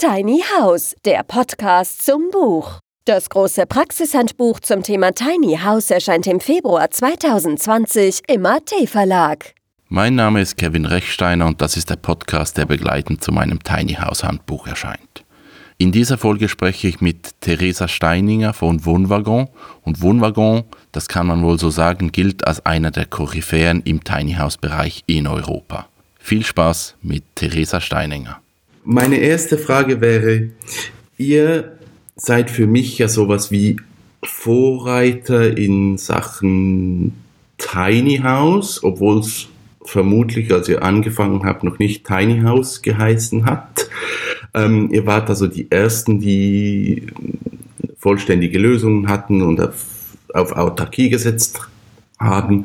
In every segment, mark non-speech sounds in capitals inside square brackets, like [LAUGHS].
Tiny House, der Podcast zum Buch. Das große Praxishandbuch zum Thema Tiny House erscheint im Februar 2020 im AT Verlag. Mein Name ist Kevin Rechsteiner und das ist der Podcast, der begleitend zu meinem Tiny House Handbuch erscheint. In dieser Folge spreche ich mit Theresa Steininger von Wohnwagon und Wohnwagon, das kann man wohl so sagen, gilt als einer der Koryphäen im Tiny House Bereich in Europa. Viel Spaß mit Theresa Steininger. Meine erste Frage wäre, ihr seid für mich ja sowas wie Vorreiter in Sachen Tiny House, obwohl es vermutlich, als ihr angefangen habt, noch nicht Tiny House geheißen hat. Ähm, ihr wart also die Ersten, die vollständige Lösungen hatten und auf, auf Autarkie gesetzt haben.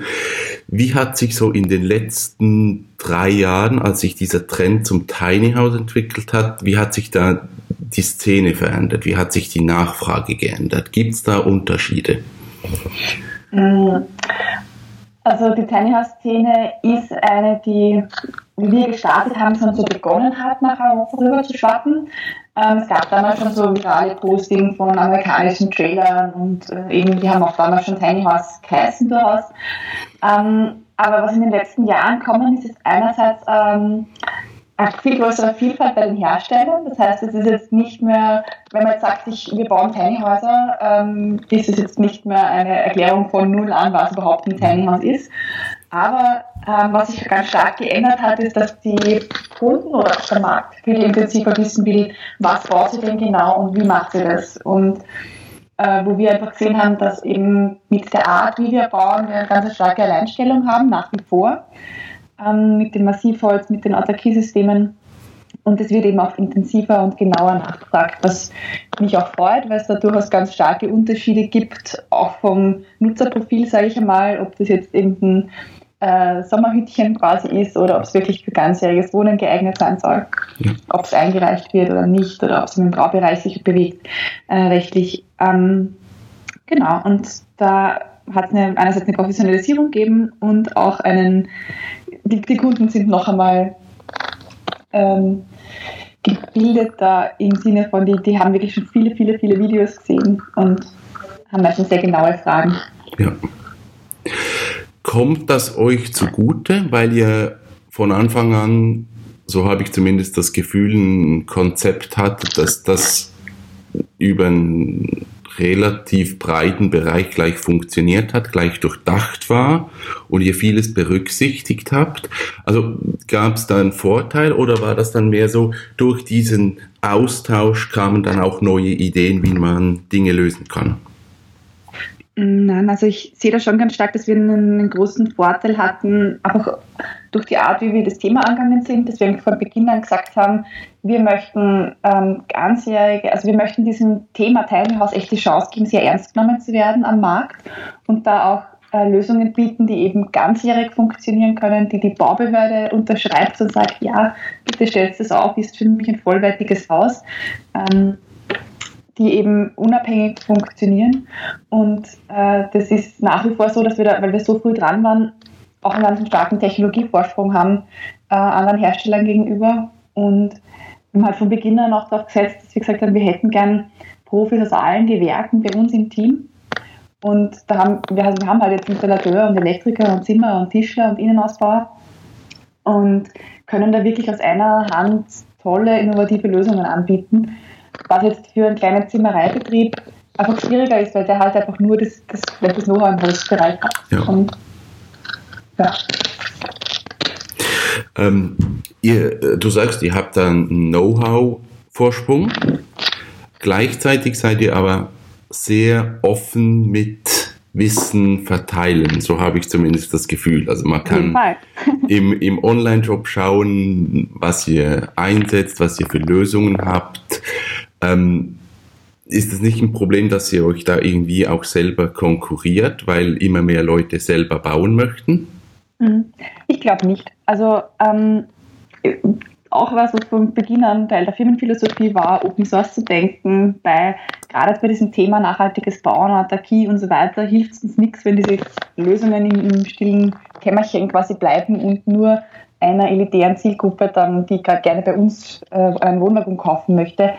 Wie hat sich so in den letzten drei Jahren, als sich dieser Trend zum Tiny House entwickelt hat, wie hat sich da die Szene verändert? Wie hat sich die Nachfrage geändert? Gibt es da Unterschiede? Mm. Also die Tiny House Szene ist eine, die, wie wir gestartet haben, schon so begonnen hat, nach Europa rüber zu schwappen. Ähm, es gab damals schon so virale Postings von amerikanischen Trailern und äh, eben, die haben auch damals schon Tiny House geheißen durchaus. Ähm, aber was in den letzten Jahren kommen ist, ist einerseits ähm, eine viel größere Vielfalt bei den Herstellern. Das heißt, es ist jetzt nicht mehr, wenn man jetzt sagt, ich, wir bauen Tiny Häuser, ähm, ist es jetzt nicht mehr eine Erklärung von null an, was überhaupt ein Tiny ist. Aber ähm, was sich ganz stark geändert hat, ist, dass die Kunden oder der Markt viel intensiver wissen will, was braucht sie denn genau und wie macht sie das. Und äh, wo wir einfach gesehen haben, dass eben mit der Art, wie wir bauen, wir eine ganz starke Alleinstellung haben, nach wie vor, ähm, mit dem Massivholz, mit den Autarkiesystemen. Und es wird eben auch intensiver und genauer nachgefragt, was mich auch freut, weil es da durchaus ganz starke Unterschiede gibt, auch vom Nutzerprofil, sage ich einmal, ob das jetzt irgendein äh, Sommerhütchen quasi ist oder ob es wirklich für ganzjähriges Wohnen geeignet sein soll, ja. ob es eingereicht wird oder nicht oder ob es im Graubereich sich bewegt äh, rechtlich. Ähm, genau, und da hat es eine, einerseits eine Professionalisierung gegeben und auch einen, die, die Kunden sind noch einmal ähm, gebildeter im Sinne von, die, die haben wirklich schon viele, viele, viele Videos gesehen und haben meistens sehr genaue Fragen. Ja. Kommt das euch zugute, weil ihr von Anfang an, so habe ich zumindest das Gefühl, ein Konzept hattet, dass das über einen relativ breiten Bereich gleich funktioniert hat, gleich durchdacht war und ihr vieles berücksichtigt habt. Also gab es da einen Vorteil oder war das dann mehr so, durch diesen Austausch kamen dann auch neue Ideen, wie man Dinge lösen kann? Nein, also ich sehe da schon ganz stark, dass wir einen, großen Vorteil hatten, einfach durch die Art, wie wir das Thema angegangen sind, dass wir von Beginn an gesagt haben, wir möchten ähm, ganzjährige, also wir möchten diesem Thema House echt die Chance geben, sehr ernst genommen zu werden am Markt und da auch äh, Lösungen bieten, die eben ganzjährig funktionieren können, die die Baubehörde unterschreibt und sagt, ja, bitte stellst das auf, ist für mich ein vollwertiges Haus. Ähm, die eben unabhängig funktionieren. Und äh, das ist nach wie vor so, dass wir da, weil wir so früh dran waren, auch einen ganz starken Technologievorsprung haben äh, anderen Herstellern gegenüber. Und wir haben halt von Beginn an auch darauf gesetzt, dass wir gesagt haben, wir hätten gern Profis aus allen Gewerken bei uns im Team. Und da haben wir, also wir haben halt jetzt Installateur und Elektriker und Zimmer und Tischler und Innenausbauer und können da wirklich aus einer Hand tolle, innovative Lösungen anbieten was jetzt für einen kleinen Zimmereibetrieb einfach schwieriger ist, weil der halt einfach nur das, das, das Know-how im Holzbereich hat. Ja. Und, ja. Ähm, ihr, äh, du sagst, ihr habt da einen Know-how-Vorsprung. Gleichzeitig seid ihr aber sehr offen mit Wissen verteilen. So habe ich zumindest das Gefühl. Also man kann [LAUGHS] im, im Online-Job schauen, was ihr einsetzt, was ihr für Lösungen habt. Ähm, ist es nicht ein Problem, dass ihr euch da irgendwie auch selber konkurriert, weil immer mehr Leute selber bauen möchten? Mhm. Ich glaube nicht. Also ähm, auch was, was von Beginn an Teil der Firmenphilosophie war, Open Source zu denken, bei gerade bei diesem Thema nachhaltiges Bauen, Autarkie und so weiter, hilft es uns nichts, wenn diese Lösungen im, im stillen Kämmerchen quasi bleiben und nur einer elitären Zielgruppe, dann, die gerne bei uns äh, einen Wohnwagen kaufen möchte,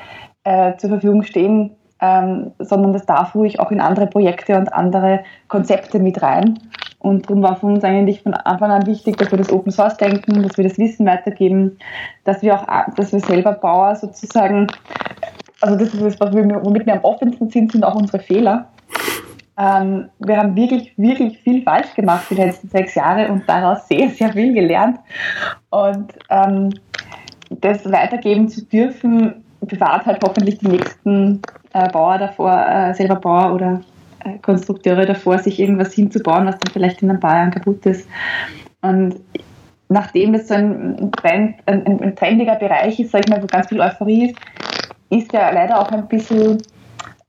äh, zur Verfügung stehen, ähm, sondern das darf ruhig auch in andere Projekte und andere Konzepte mit rein. Und darum war für uns eigentlich von Anfang an wichtig, dass wir das Open Source denken, dass wir das Wissen weitergeben, dass wir auch, dass wir selber Bauer sozusagen, also das ist das, womit wir am offensten sind, sind auch unsere Fehler. Ähm, wir haben wirklich, wirklich viel falsch gemacht die letzten sechs Jahre und daraus sehr, sehr viel gelernt. Und ähm, das weitergeben zu dürfen, bewahrt halt hoffentlich die nächsten äh, Bauer davor, äh, selber Bauer oder äh, Konstrukteure davor, sich irgendwas hinzubauen, was dann vielleicht in ein paar Jahren kaputt ist. Und nachdem das so ein, Trend, ein, ein trendiger Bereich ist, sag ich mal, wo ganz viel Euphorie ist, ist ja leider auch ein bisschen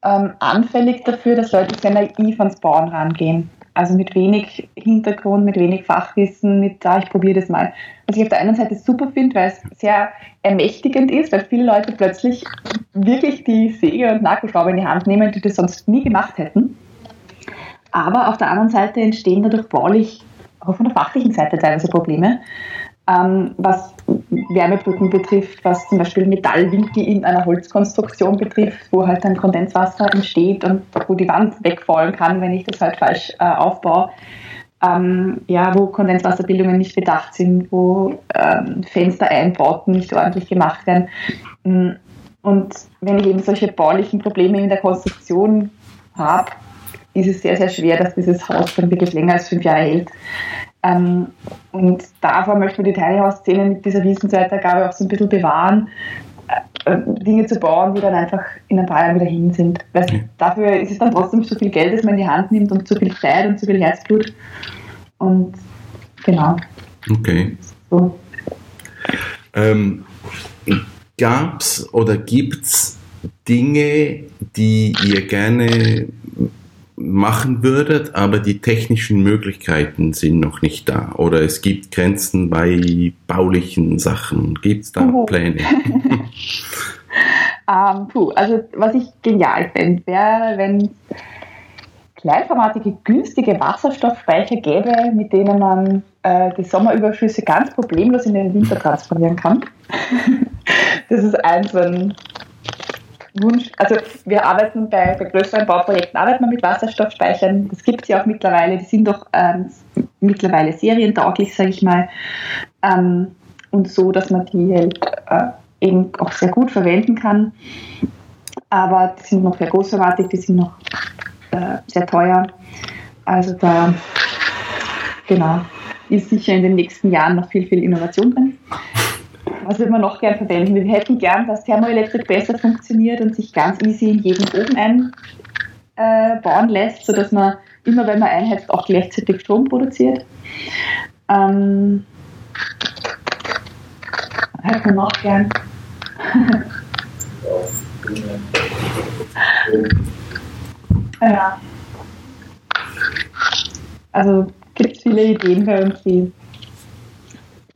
ähm, anfällig dafür, dass Leute sehr naiv ans Bauen rangehen. Also mit wenig Hintergrund, mit wenig Fachwissen, mit, ah, ich probiere das mal. Was ich auf der einen Seite super finde, weil es sehr ermächtigend ist, weil viele Leute plötzlich wirklich die Säge und Nagelschraube in die Hand nehmen, die das sonst nie gemacht hätten. Aber auf der anderen Seite entstehen dadurch baulich, auch von der fachlichen Seite teilweise Probleme, ähm, was Wärmebrücken betrifft, was zum Beispiel Metallwinkel in einer Holzkonstruktion betrifft, wo halt dann Kondenswasser entsteht und wo die Wand wegfallen kann, wenn ich das halt falsch äh, aufbaue. Ähm, ja, wo Kondenswasserbildungen nicht bedacht sind, wo ähm, Fenstereinbauten nicht ordentlich gemacht werden. Mm, und wenn ich eben solche baulichen Probleme in der Konstruktion habe, ist es sehr, sehr schwer, dass dieses Haus dann wirklich länger als fünf Jahre hält. Ähm, und davor möchten wir die Tiny House-Szene mit dieser Wissensweitergabe auch so ein bisschen bewahren, äh, äh, Dinge zu bauen, die dann einfach in ein paar Jahren wieder hin sind. Weil ja. dafür ist es dann trotzdem so viel Geld, das man in die Hand nimmt und zu viel Zeit und zu viel Herzblut. Und genau. Okay. So. Ähm, Gab es oder gibt es Dinge, die ihr gerne machen würdet, aber die technischen Möglichkeiten sind noch nicht da. Oder es gibt Grenzen bei baulichen Sachen. Gibt es da uh. Pläne? [LAUGHS] [LAUGHS] ähm, puh, also was ich genial fände, wäre, wenn kleinformatige, günstige Wasserstoffspeicher gäbe, mit denen man äh, die Sommerüberschüsse ganz problemlos in den Winter [LAUGHS] transferieren kann. das ist ein so ein Wunsch, also wir arbeiten bei, bei größeren Bauprojekten arbeiten wir mit Wasserstoffspeichern. Das gibt es ja auch mittlerweile. Die sind doch ähm, mittlerweile serientauglich, sage ich mal. Ähm, und so, dass man die halt, äh, eben auch sehr gut verwenden kann. Aber die sind noch sehr großformatig, die sind noch äh, sehr teuer. Also da, genau, ist sicher in den nächsten Jahren noch viel, viel Innovation drin was würden wir noch gern verwenden? Wir hätten gern, dass Thermoelektrik besser funktioniert und sich ganz easy in jeden Ofen einbauen äh, lässt, sodass man immer, wenn man einheizt, auch gleichzeitig Strom produziert. Ähm, hätten wir noch gern. [LAUGHS] ja. Also gibt es viele Ideen bei uns, die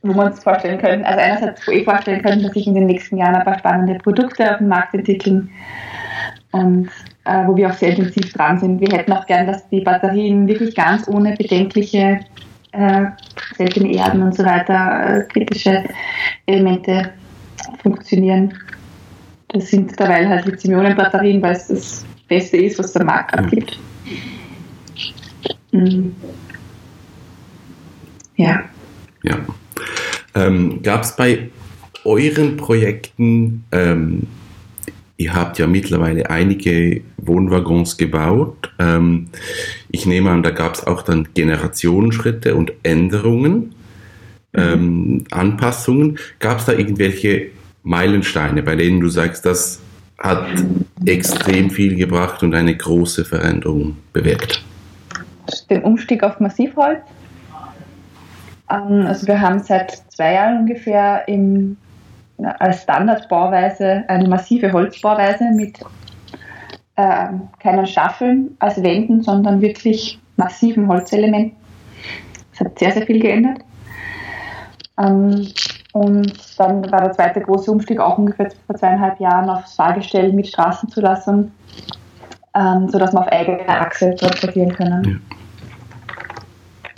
wo wir uns vorstellen können, also einerseits, wo ich vorstellen könnte, dass sich in den nächsten Jahren ein paar spannende Produkte auf den Markt entwickeln und äh, wo wir auch sehr intensiv dran sind. Wir hätten auch gern, dass die Batterien wirklich ganz ohne bedenkliche äh, seltene Erden und so weiter, äh, kritische Elemente funktionieren. Das sind derweil halt Lithium-Ionen-Batterien, weil es das Beste ist, was der Markt abgibt. Mhm. Ja. Ja. Ähm, Gab es bei euren Projekten, ähm, ihr habt ja mittlerweile einige Wohnwaggons gebaut. Ähm, ich nehme an, da gab es auch dann Generationenschritte und Änderungen, mhm. Anpassungen. Gab es da irgendwelche Meilensteine, bei denen du sagst, das hat extrem viel gebracht und eine große Veränderung bewirkt? Den Umstieg auf Massivholz also wir haben seit zwei Jahren ungefähr im, als Standardbauweise eine massive Holzbauweise mit äh, keinen Staffeln als Wänden, sondern wirklich massiven Holzelementen. Das hat sehr, sehr viel geändert. Ähm, und dann war der zweite große Umstieg auch ungefähr vor zweieinhalb Jahren aufs Fahrgestell mit Straßenzulassung, ähm, sodass wir auf eigene Achse transportieren können. Ja.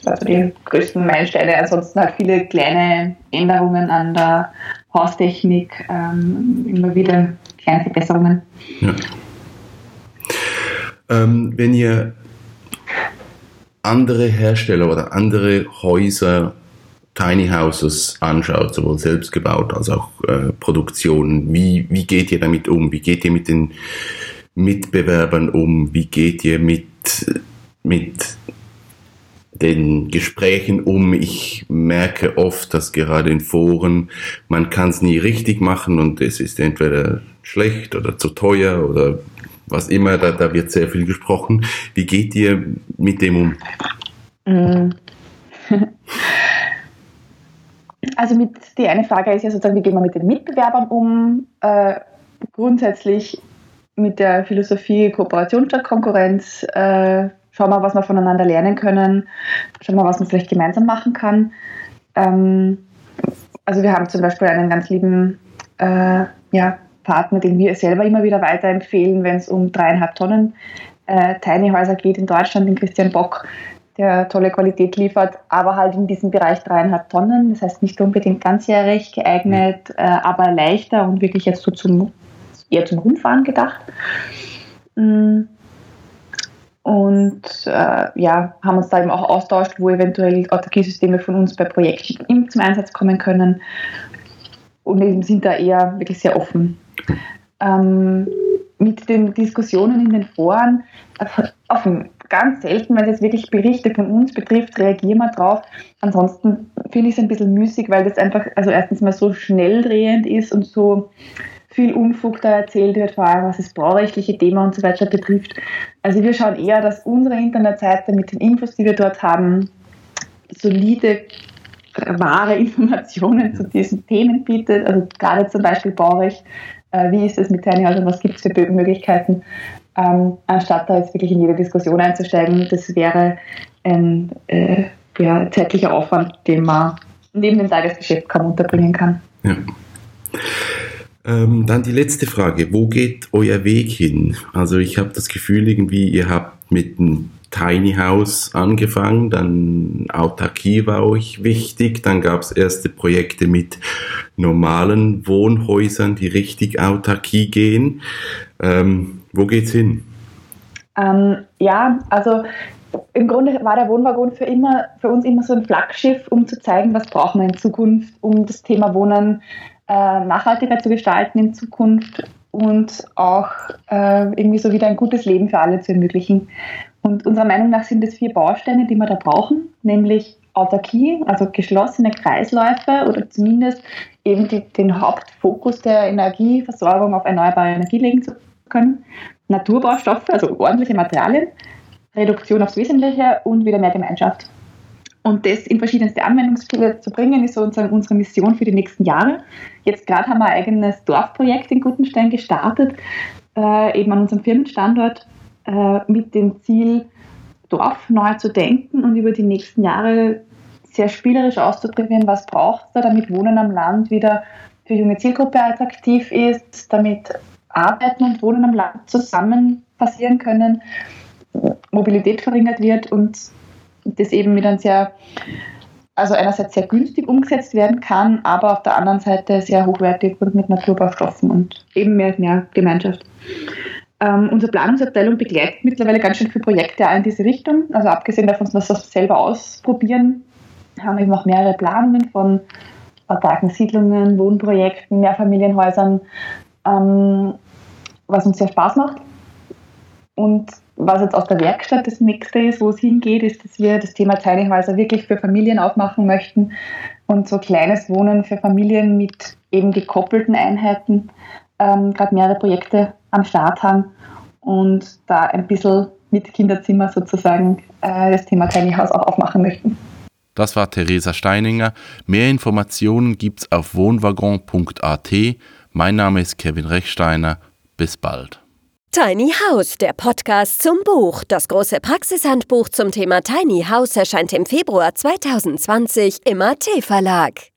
Also die größten Meilensteine. Ansonsten halt viele kleine Änderungen an der Haustechnik, ähm, immer wieder kleine Verbesserungen. Ja. Ähm, wenn ihr andere Hersteller oder andere Häuser, Tiny Houses anschaut, sowohl selbst gebaut als auch äh, Produktionen, wie, wie geht ihr damit um? Wie geht ihr mit den Mitbewerbern um? Wie geht ihr mit, mit den Gesprächen um. Ich merke oft, dass gerade in Foren man kann es nie richtig machen und es ist entweder schlecht oder zu teuer oder was immer. Da, da wird sehr viel gesprochen. Wie geht ihr mit dem um? Mm. [LAUGHS] Also mit die eine Frage ist ja sozusagen, wie gehen wir mit den Mitbewerbern um? Äh, grundsätzlich mit der Philosophie Kooperation statt Konkurrenz. Äh, schauen wir, was wir voneinander lernen können, schauen wir, was man vielleicht gemeinsam machen kann. Ähm, also wir haben zum Beispiel einen ganz lieben äh, ja, Partner, den wir selber immer wieder weiterempfehlen, wenn es um dreieinhalb Tonnen äh, Tiny Häuser geht in Deutschland, den Christian Bock, der tolle Qualität liefert, aber halt in diesem Bereich dreieinhalb Tonnen, das heißt nicht unbedingt ganzjährig geeignet, äh, aber leichter und wirklich jetzt so zum, eher zum Rumfahren gedacht. Mhm und äh, ja, haben uns da eben auch austauscht, wo eventuell Autarkiesysteme von uns bei Projekten zum Einsatz kommen können und eben sind da eher wirklich sehr offen. Ähm, mit den Diskussionen in den Foren, offen, ganz selten, wenn es jetzt wirklich Berichte von uns betrifft, reagieren wir drauf. Ansonsten finde ich es ein bisschen müßig, weil das einfach, also erstens mal so schnelldrehend ist und so viel Unfug da erzählt wird, vor allem was das baurechtliche Thema und so weiter betrifft. Also wir schauen eher, dass unsere Internetseite mit den Infos, die wir dort haben, solide, wahre Informationen zu diesen Themen bietet. Also gerade zum Beispiel Baurecht, äh, wie ist es mit Tiny House und was gibt es für Möglichkeiten, ähm, anstatt da jetzt wirklich in jede Diskussion einzusteigen. Das wäre ein äh, ja, zeitlicher Aufwand, den man neben dem Tagesgeschäft kaum unterbringen kann. Ja. Ähm, dann die letzte Frage. Wo geht euer Weg hin? Also ich habe das Gefühl irgendwie, ihr habt mit einem Tiny House angefangen, dann Autarkie war euch wichtig, dann gab es erste Projekte mit normalen Wohnhäusern, die richtig Autarkie gehen. Ähm, wo geht's hin? Ähm, ja, also im Grunde war der Wohnwaggon für, immer, für uns immer so ein Flaggschiff, um zu zeigen, was brauchen wir in Zukunft, um das Thema Wohnen äh, nachhaltiger zu gestalten in Zukunft und auch äh, irgendwie so wieder ein gutes Leben für alle zu ermöglichen. Und unserer Meinung nach sind es vier Bausteine, die wir da brauchen, nämlich Autarkie, also geschlossene Kreisläufe oder zumindest eben die, den Hauptfokus der Energieversorgung auf erneuerbare Energie legen zu können, Naturbaustoffe, also ordentliche Materialien, Reduktion aufs Wesentliche und wieder mehr Gemeinschaft. Und das in verschiedenste Anwendungsfälle zu bringen, ist sozusagen unsere Mission für die nächsten Jahre. Jetzt gerade haben wir ein eigenes Dorfprojekt in Gutenstein gestartet, äh, eben an unserem Firmenstandort, äh, mit dem Ziel, Dorf neu zu denken und über die nächsten Jahre sehr spielerisch auszuprobieren, was braucht es da, damit Wohnen am Land wieder für junge Zielgruppe attraktiv ist, damit Arbeiten und Wohnen am Land zusammen passieren können, Mobilität verringert wird und das eben mit einem sehr, also einerseits sehr günstig umgesetzt werden kann, aber auf der anderen Seite sehr hochwertig und mit Naturbaustoffen und eben mehr, mehr Gemeinschaft. Ähm, unsere Planungsabteilung begleitet mittlerweile ganz schön viele Projekte in diese Richtung. Also abgesehen davon, dass wir es selber ausprobieren, haben wir eben auch mehrere Planungen von autarken Siedlungen, Wohnprojekten, Mehrfamilienhäusern, ähm, was uns sehr Spaß macht. Und was jetzt aus der Werkstatt das nächste ist, wo es hingeht, ist, dass wir das Thema Tiny Häuser wirklich für Familien aufmachen möchten und so kleines Wohnen für Familien mit eben gekoppelten Einheiten ähm, gerade mehrere Projekte am Start haben und da ein bisschen mit Kinderzimmer sozusagen äh, das Thema Tiny House auch aufmachen möchten. Das war Theresa Steininger. Mehr Informationen gibt es auf wohnwaggon.at. Mein Name ist Kevin Rechsteiner. Bis bald. Tiny House, der Podcast zum Buch. Das große Praxishandbuch zum Thema Tiny House erscheint im Februar 2020 im AT Verlag.